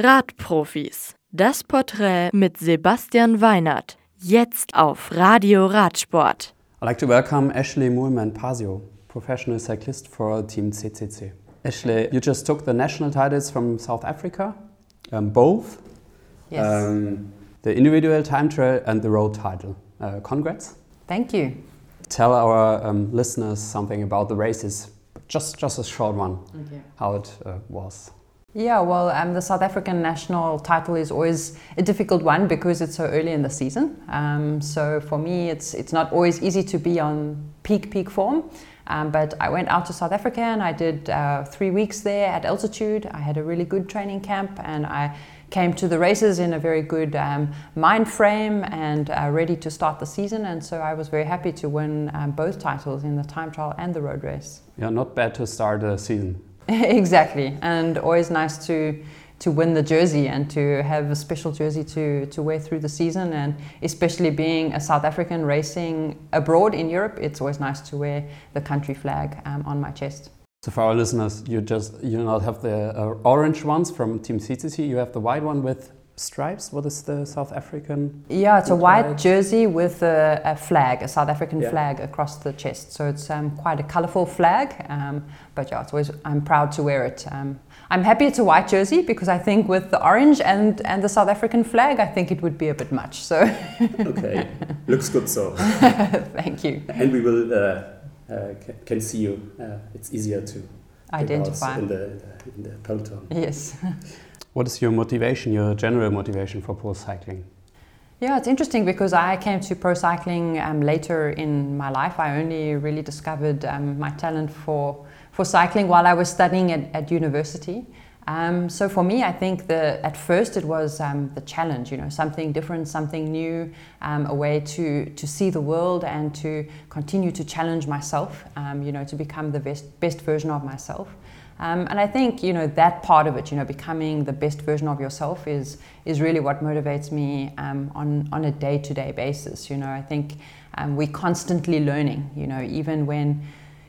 Radprofis. Das Porträt mit Sebastian Weinert. Jetzt auf Radio Radsport. I'd like to welcome Ashley Moorman Pasio, professional cyclist for Team CCC. Ashley, you just took the national titles from South Africa, um, both. Yes. Um, the individual time trial and the road title. Uh, congrats. Thank you. Tell our um, listeners something about the races, just just a short one, Okay. how it uh, was. Yeah, well, um, the South African national title is always a difficult one because it's so early in the season. Um, so for me, it's it's not always easy to be on peak peak form. Um, but I went out to South Africa and I did uh, three weeks there at altitude. I had a really good training camp and I came to the races in a very good um, mind frame and uh, ready to start the season. And so I was very happy to win um, both titles in the time trial and the road race. Yeah, not bad to start the season. exactly, and always nice to to win the jersey and to have a special jersey to to wear through the season, and especially being a South African racing abroad in Europe, it's always nice to wear the country flag um, on my chest. So for our listeners, you just you not have the uh, orange ones from Team CCC. You have the white one with stripes. What is the South African? Yeah, it's a white flag. jersey with a, a flag, a South African Yeah. flag across the chest. So it's um, quite a colourful flag. Um, but yeah, it's always I'm proud to wear it. Um, I'm happy it's a white jersey because I think with the orange and, and the South African flag, I think it would be a bit much. So Okay, looks good so. thank you. And we will uh, uh, can see you. Uh, it's easier to Identify. out in the, in the in the peloton. Yes. What is your motivation? Your general motivation for pro cycling? Yeah, it's interesting because I came to pro cycling um, later in my life. I only really discovered um, my talent for, for cycling while I was studying at, at university. Um, so for me, I think the, at first it was um, the challenge, you know, something different, something new, um, a way to, to see the world and to continue to challenge myself, um, you know, to become the best, best version of myself. Um, and I think you know that part of it, you know, becoming the best version of yourself is is really what motivates me um, on on a day to day basis. You know, I think um, we're constantly learning. You know, even when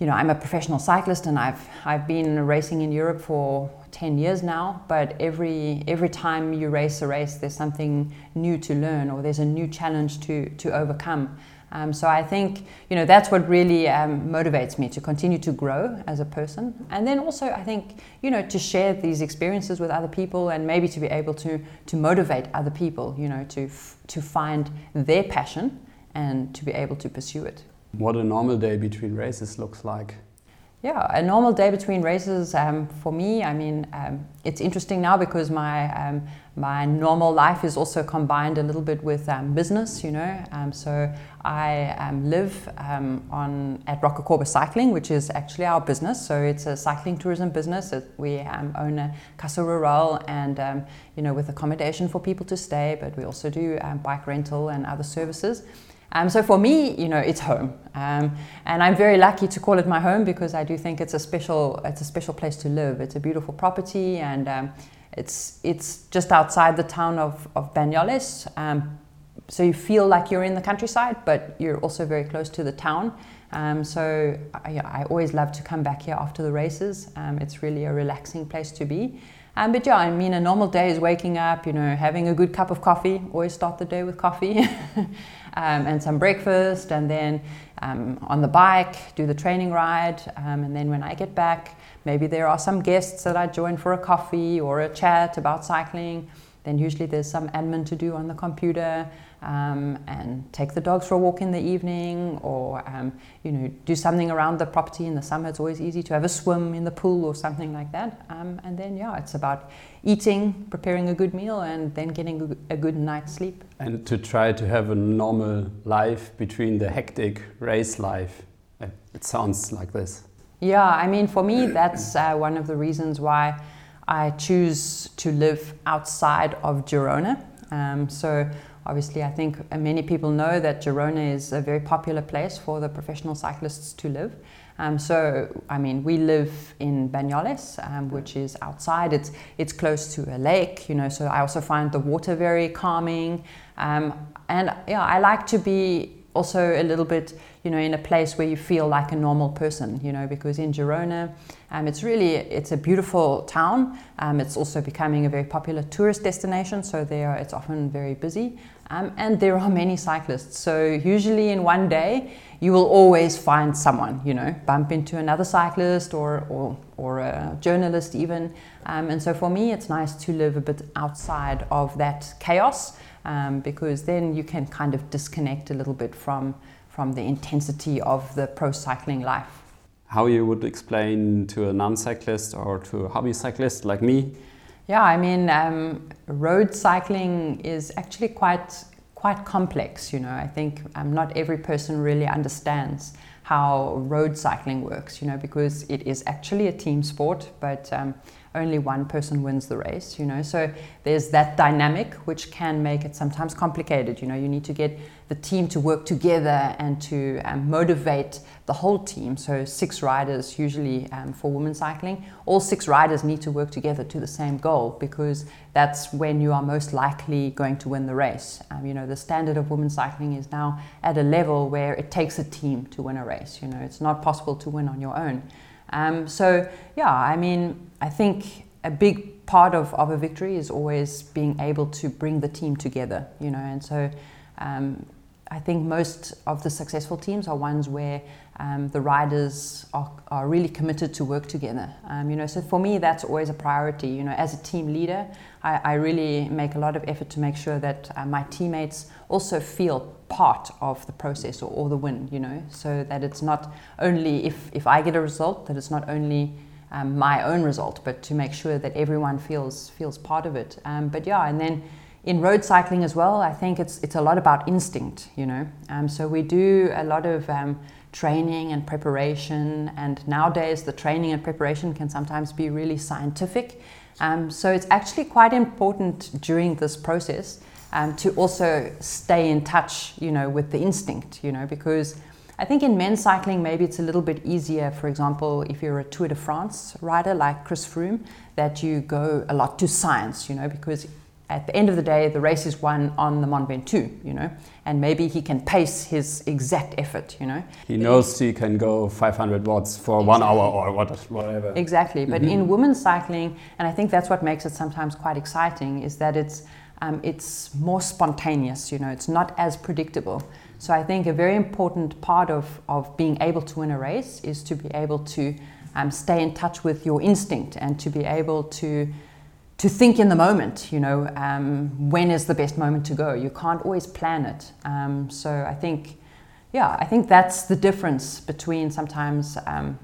you know I'm a professional cyclist and I've I've been racing in Europe for 10 years now but every every time you race a race there's something new to learn or there's a new challenge to to overcome um, so I think you know that's what really um, motivates me to continue to grow as a person, and then also I think you know to share these experiences with other people, and maybe to be able to to motivate other people, you know, to f- to find their passion and to be able to pursue it. What a normal day between races looks like. Yeah, a normal day between races um, for me. I mean, um, it's interesting now because my um, my normal life is also combined a little bit with um, business. You know, um, so I um, live on at Rocacorba Cycling, which is actually our business. So it's a cycling tourism business. We own a Casa Rural and you know with accommodation for people to stay, but we also do bike rental and other services. Um, so for me, you know, it's home, um, and I'm very lucky to call it my home because I do think it's a special, it's a special place to live. It's a beautiful property, and um, it's it's just outside the town of of Banyoles. Um, so you feel like you're in the countryside, but you're also very close to the town. Um, so I, I always love to come back here after the races. Um, it's really a relaxing place to be. Um, but yeah, I mean, a normal day is waking up, you know, having a good cup of coffee. Always start the day with coffee, um, and some breakfast, and then um, on the bike do the training ride. Um, and then when I get back, maybe there are some guests that I join for a coffee or a chat about cycling. Then usually there's some admin to do on the computer, um, and take the dogs for a walk in the evening, or um, you know do something around the property. In the summer, it's always easy to have a swim in the pool or something like that. Um, and then yeah, it's about eating, preparing a good meal, and then getting a good- night's sleep. And to try to have a normal life between the hectic race life. Uh, It sounds like this. Yeah, I mean, for me, that's uh, one of the reasons why I choose to live outside of Girona. Um, so, obviously, I think uh, many people know that Girona is a very popular place for the professional cyclists to live. Um, so, I mean, we live in Banyoles, um, which is outside. It's it's close to a lake, you know. So I also find the water very calming, um, and yeah, I like to be also a little bit, you know, in a place where you feel like a normal person, you know, because in Girona, um, it's really it's a beautiful town. Um, it's also becoming a very popular tourist destination, so there it's often very busy, um, and there are many cyclists. So usually in one day, you will always find someone, you know, bump into another cyclist or or, or a journalist even. Um, and so for me, it's nice to live a bit outside of that chaos um, because then you can kind of disconnect a little bit from, from the intensity of the pro cycling life. How you would explain to a non cyclist or to a hobby cyclist like me? Yeah, I mean, um, road cycling is actually quite quite complex. You know, I think um, not every person really understands how road cycling works. You know, because it is actually a team sport, but um, only one person wins the race, you know. So there's that dynamic which can make it sometimes complicated. You know, you need to get the team to work together and to um, motivate the whole team. So six riders usually um, for women cycling, all six riders need to work together to the same goal because that's when you are most likely going to win the race. Um, you know, the standard of women cycling is now at a level where it takes a team to win a race. You know, it's not possible to win on your own. Um, so yeah, I mean, I think a big part of, of a victory is always being able to bring the team together, you know, and so um, I think most of the successful teams are ones where um, the riders are, are really committed to work together. Um, you know, so for me, that's always a priority. You know, as a team leader, I, I really make a lot of effort to make sure that uh, my teammates also feel part of the process or, or, the win. You know, so that it's not only if if I get a result, that it's not only um, my own result, but to make sure that everyone feels feels part of it. Um, but yeah, and then in road cycling as well, I think it's it's a lot about instinct, you know. Um, so we do a lot of um, training and preparation, and nowadays the training and preparation can sometimes be really scientific. Um, so it's actually quite important during this process um, to also stay in touch, you know, with the instinct, you know, because I think in men's cycling maybe it's a little bit easier. For example, if you're a Tour de France rider like Chris Froome, that you go a lot to science, you know, because at the end of the day, the race is won on the Mont Ventoux, you know, and maybe he can pace his exact effort, you know. He knows he can go 500 watts for exactly. one hour or whatever. Exactly, but mm-hmm. in women's cycling, and I think that's what makes it sometimes quite exciting, is that it's um, it's more spontaneous, you know, it's not as predictable. So I think a very important part of, of being able to win a race is to be able to um, stay in touch with your instinct and to be able to to think in the moment, you know, um, when is the best moment to go? You can't always plan it. Um, so I think, yeah, I think that's the difference between sometimes um,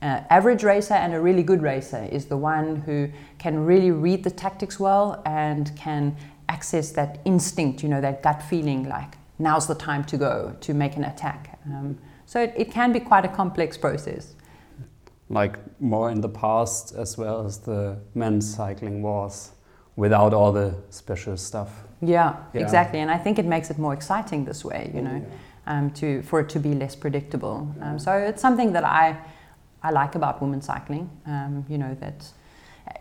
an average racer and a really good racer is the one who can really read the tactics well and can access that instinct, you know, that gut feeling like now's the time to go to make an attack. Um, so it, it can be quite a complex process like more in the past as well as the men's cycling was without all the special stuff. Yeah, yeah, exactly. And I think it makes it more exciting this way, you know, yeah. um, to, for it to be less predictable. Um, so it's something that I, I like about women's cycling, um, you know, that,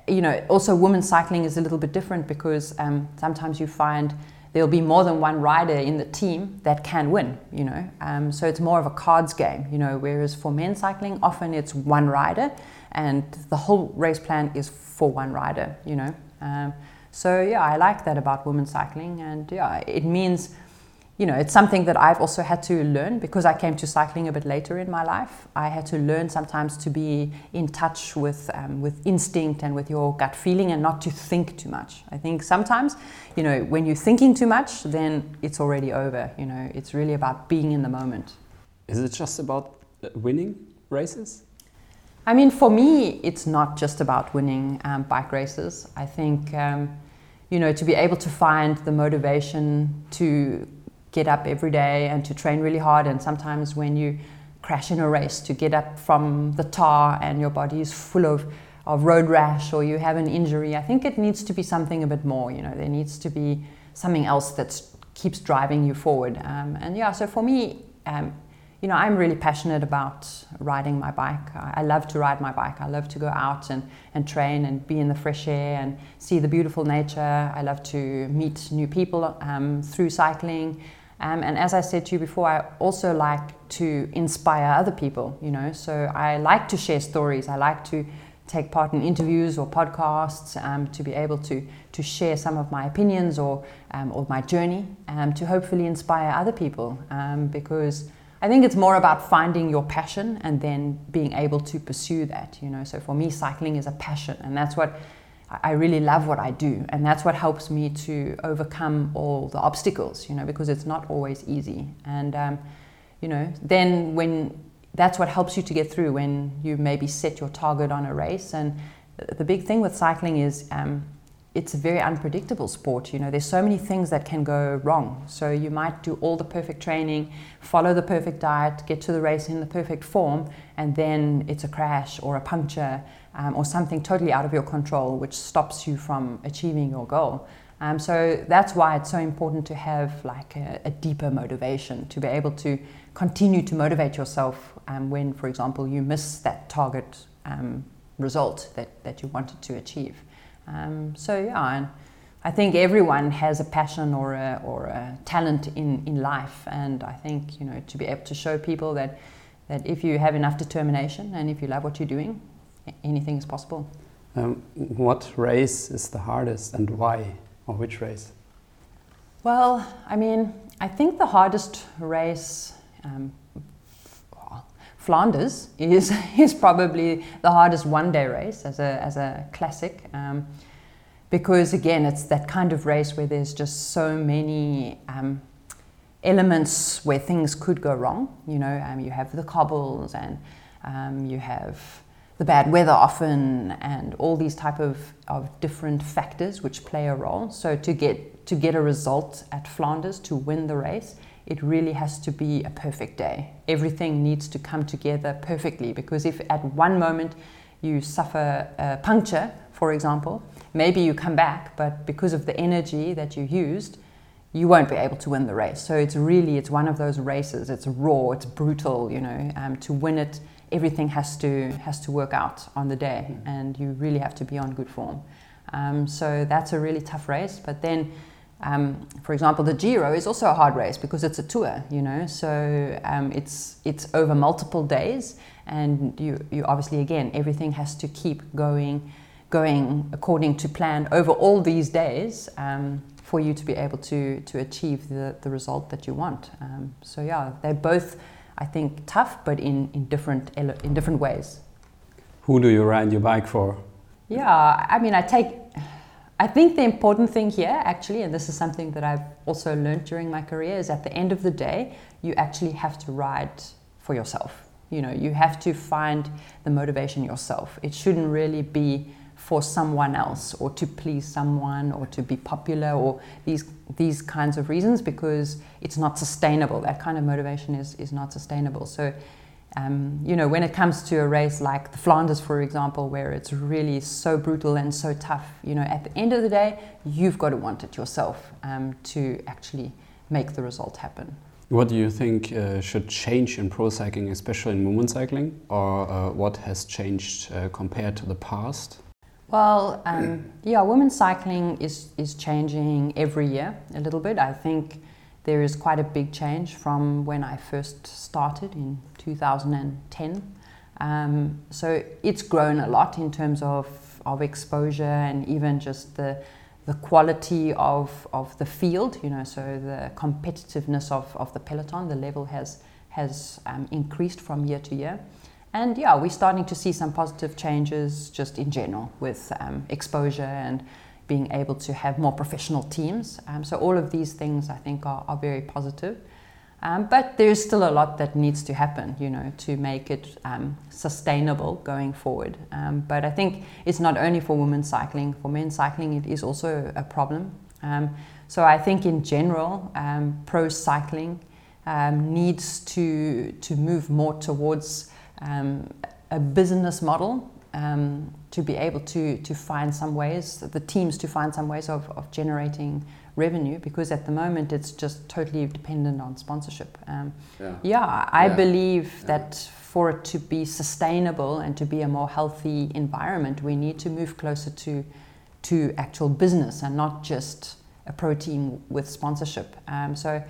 you know, also women's cycling is a little bit different because um, sometimes you find there'll be more than one rider in the team that can win, you know. Um, so it's more of a cards game, you know, whereas for men's cycling, often it's one rider and the whole race plan is for one rider, you know. Um, so yeah, I like that about women's cycling and yeah, it means you know, it's something that I've also had to learn because I came to cycling a bit later in my life. I had to learn sometimes to be in touch with um, with instinct and with your gut feeling, and not to think too much. I think sometimes, you know, when you're thinking too much, then it's already over. You know, it's really about being in the moment. Is it just about uh, winning races? I mean, for me, it's not just about winning um, bike races. I think. Um, you know, to be able to find the motivation to get up every day and to train really hard. And sometimes when you crash in a race, to get up from the tar and your body is full of, of road rash or you have an injury, I think it needs to be something a bit more. You know, there needs to be something else that keeps driving you forward. Um, and yeah, so for me, um, you know, I'm really passionate about riding my bike. I love to ride my bike. I love to go out and, and train and be in the fresh air and see the beautiful nature. I love to meet new people um, through cycling. Um, and as I said to you before, I also like to inspire other people, you know. So I like to share stories. I like to take part in interviews or podcasts um, to be able to, to share some of my opinions or, um, or my journey um, to hopefully inspire other people um, because I think it's more about finding your passion and then being able to pursue that, you know. So for me, cycling is a passion, and that's what I really love what I do, and that's what helps me to overcome all the obstacles, you know, because it's not always easy. And um, you know, then when that's what helps you to get through when you maybe set your target on a race. And the big thing with cycling is um, it's a very unpredictable sport. You know, there's so many things that can go wrong. So you might do all the perfect training, follow the perfect diet, get to the race in the perfect form, and then it's a crash or a puncture um, or something totally out of your control, which stops you from achieving your goal. Um, so that's why it's so important to have like a, a, deeper motivation to be able to continue to motivate yourself um, when, for example, you miss that target um, result that, that you wanted to achieve. Um, so yeah, and I think everyone has a passion or a, or a talent in, in life, and I think you know to be able to show people that that if you have enough determination and if you love what you're doing, anything is possible. Um, what race is the hardest and why, or which race? Well, I mean, I think the hardest race, um, Flanders, is, is probably the hardest one day race as a, as a classic. Um, because again, it's that kind of race where there's just so many um, elements where things could go wrong. You know, um, you have the cobbles and um, you have the bad weather often and all these type of, of different factors which play a role. So to get to get a result at Flanders to win the race, it really has to be a perfect day. Everything needs to come together perfectly because if at one moment you suffer a puncture, for example, maybe you come back, but because of the energy that you used, you won't be able to win the race. So it's really it's one of those races. It's raw, it's brutal. You know, um, to win it everything has to has to work out on the day, mm. and you really have to be on good form. Um, so that's a really tough race. But then, um, for example, the Giro is also a hard race because it's a tour, you know. So um, it's it's over multiple days, and you you obviously again everything has to keep going going according to plan over all these days um, for you to be able to to achieve the the result that you want. Um, so yeah, they're both I think, tough, but in, in, different, in different ways. Who do you ride your bike for? Yeah, I mean, I take, I think the important thing here, actually, and this is something that I've also learned during my career, is at the end of the day, you actually have to ride for yourself. You know, you have to find the motivation yourself. It shouldn't really be for someone else or to please someone or to be popular or these these kinds of reasons because it's not sustainable. That kind of motivation is, is not sustainable. So, um, you know, when it comes to a race like the Flanders, for example, where it's really so brutal and so tough, you know, at the end of the day, you've got to want it yourself um, to actually make the result happen. What do you think uh, should change in pro cycling, especially in women's cycling, or uh, what has changed uh, compared to the past? Well, um, yeah, women's cycling is, is changing every year a little bit. I think there is quite a big change from when I first started in 2010. Um, so it's grown a lot in terms of, of exposure and even just the, the quality of, of the field, you know, so the competitiveness of, of the peloton, the level has, has um, increased from year to year. And yeah, we're starting to see some positive changes just in general with um, exposure and being able to have more professional teams. Um, so, all of these things I think are, are very positive. Um, but there's still a lot that needs to happen, you know, to make it um, sustainable going forward. Um, but I think it's not only for women's cycling, for men's cycling, it is also a problem. Um, so I think in general, pro cycling needs to, to move more towards um, a business model um, to be able to, to find some ways, the teams to find some ways of, of generating revenue because at the moment it's just totally dependent on sponsorship. Um, yeah. yeah. I yeah. believe yeah. that for it to be sustainable and to be a more healthy environment, we need to move closer to, to actual business and not just a pro team with sponsorship. Um, so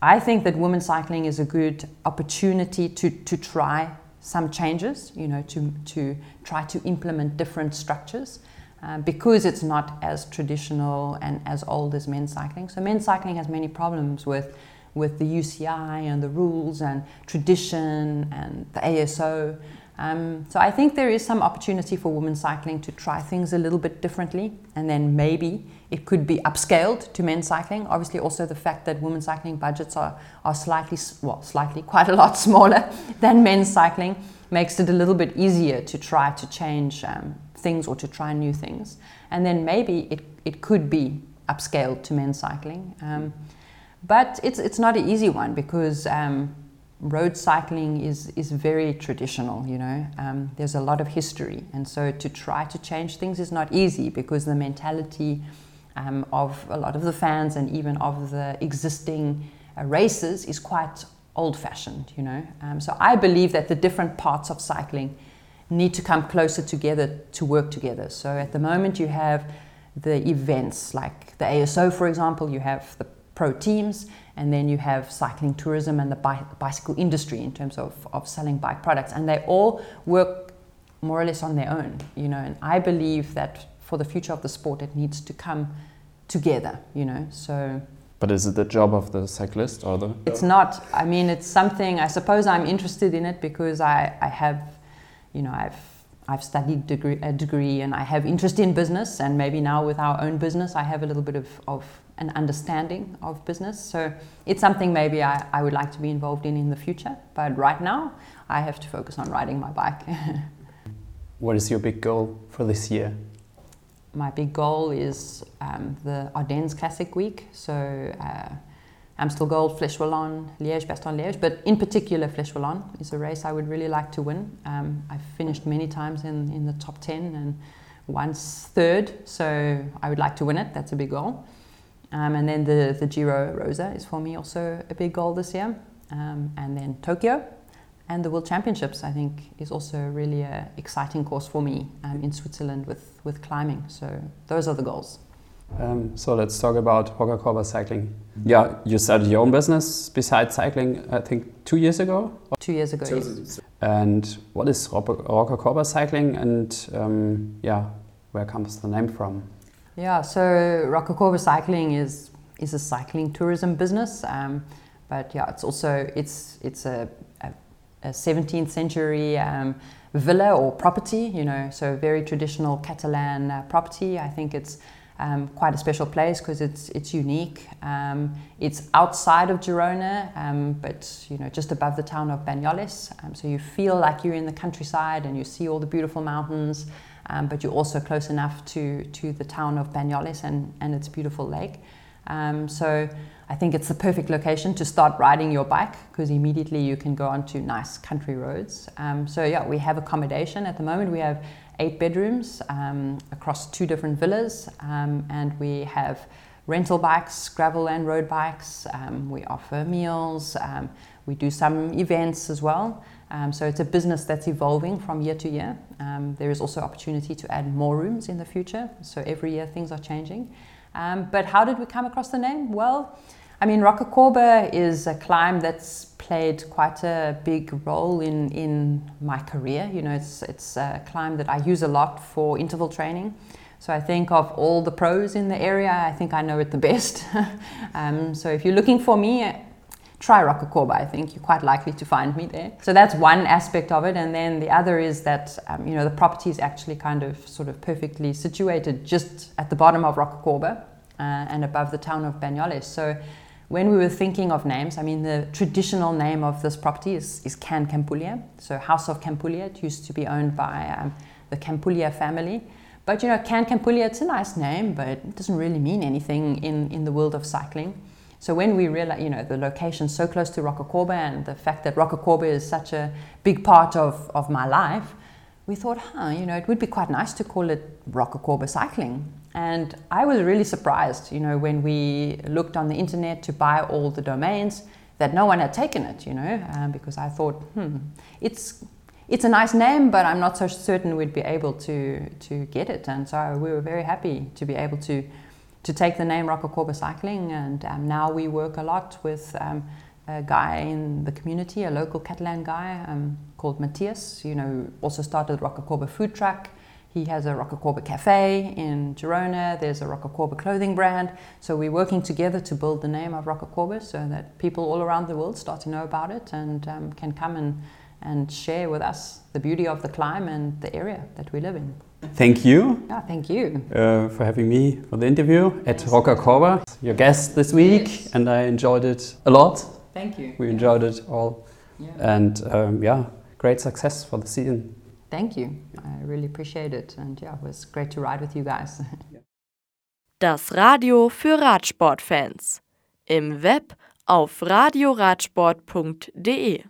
I think that women's cycling is a good opportunity to, to try some changes, you know, to, to try to implement different structures. Uh, because it's not as traditional and as old as men's cycling. So men's cycling has many problems with with the UCI and the rules and tradition and the ASO. Um, so I think there is some opportunity for women's cycling to try things a little bit differently, and then maybe it could be upscaled to men's cycling. Obviously, also the fact that women's cycling budgets are, are slightly, well, slightly, quite a lot smaller than men's cycling makes it a little bit easier to try to change um, things or to try new things. And then maybe it, it could be upscaled to men's cycling. Um, but it's, it's not an easy one because um, road cycling is, is very traditional, you know. Um, there's a lot of history. And so to try to change things is not easy because the mentality um, of a lot of the fans and even of the existing uh, races is quite old fashioned, you know. Um, so I believe that the different parts of cycling need to come closer together to work together. So at the moment, you have the events like the ASO, for example, you have the pro teams, and then you have cycling tourism and the bi- bicycle industry in terms of, of selling bike products. And they all work more or less on their own, you know. And I believe that for the future of the sport, it needs to come together, you know. So. But is it the job of the cyclist or the? It's not. I mean, it's something. I suppose I'm interested in it because I, I have, you know, I've I've studied degree, a degree and I have interest in business and maybe now with our own business I have a little bit of, of an understanding of business. So it's something maybe I, I would like to be involved in in the future. But right now, I have to focus on riding my bike. what is your big goal for this year? My big goal is um, the Ardennes Classic Week. So uh, Amstel Gold, Flèche Wallonne, Liège, Bastogne Liège, but in particular, Flèche Wallonne is a race I would really like to win. Um, I've finished many times in, in the top 10 and once third, so I would like to win it. That's a big goal. Um, and then the, the Giro Rosa is for me also a big goal this year. Um, and then Tokyo and the World Championships, I think, is also really an exciting course for me um, in Switzerland with, with climbing. So those are the goals. Um, so let's talk about Rocacorba cycling. Yeah, you started your own business besides cycling, I think, two years ago? Two years ago, yes. And what is Rocacorba cycling and um, yeah, where comes the name from? Yeah, so Rocacorba Cycling is is a cycling tourism business, um, but yeah, it's also it's it's a, a, a 17th century um, villa or property, you know, so very traditional Catalan uh, property. I think it's um, quite a special place because it's it's unique. Um, it's outside of Girona, um, but you know just above the town of Banyoles, um, so you feel like you're in the countryside and you see all the beautiful mountains um, but you're also close enough to, to the town of Banyoles and, and its beautiful lake. Um, so I think it's the perfect location to start riding your bike because immediately you can go onto nice country roads. Um, so yeah, we have accommodation at the moment. We have eight bedrooms um, across two different villas, um, and we have rental bikes, gravel and road bikes. Um, we offer meals. we do some events as well. Um, so it's a business that's evolving from year to year. Um, there is also opportunity to add more rooms in the future. So every year things are changing. Um, but how did we come across the name? Well, I mean, Rocacorba is a climb that's played quite a big role in, in my career. You know, it's, it's a climb that I use a lot for interval training. So I think of all the pros in the area, I think I know it the best. um, so if you're looking for me, try Rocacorba. I think you're quite likely to find me there. So that's one aspect of it. And then the other is that, um, you know, the property is actually kind of sort of perfectly situated just at the bottom of Rocacorba uh, and above the town of Banyoles. So when we were thinking of names, I mean, the traditional name of this property is, is Can Campulia. So House of Campulia. It used to be owned by um, the Campulia family. But, you know, Can Campulia, it's a nice name, but it doesn't really mean anything in, in the world of cycling. So when we realize, you know, the location so close to Rocacorba and the fact that Rocacorba is such a big part of, of my life, we thought, huh, you know, it would be quite nice to call it Rocacorba Cycling. And I was really surprised, you know, when we looked on the internet to buy all the domains that no one had taken it, you know, um, because I thought, hmm, it's it's a nice name, but I'm not so certain we'd be able to to get it. And so we were very happy to be able to to take the name Rocacorba Cycling, and um, now we work a lot with um, a guy in the community, a local Catalan guy um, called Matthias. You know, also started Rocacorba food truck. He has a Rocacorba cafe in Girona. There's a Rocacorba clothing brand. So we're working together to build the name of Rocacorba so that people all around the world start to know about it and um, can come and, and share with us the beauty of the climb and the area that we live in. Thank you Yeah, thank you. uh, for having me for the interview at Rocacorba, your guest this week, Yes. and I enjoyed it a lot. Thank you. We enjoyed it all, Yeah. and um, yeah, great success for the season. Thank you. I really appreciate it. And yeah, it was great to ride with you guys. Das Radio für Radsportfans. Im Web auf radioradsport.de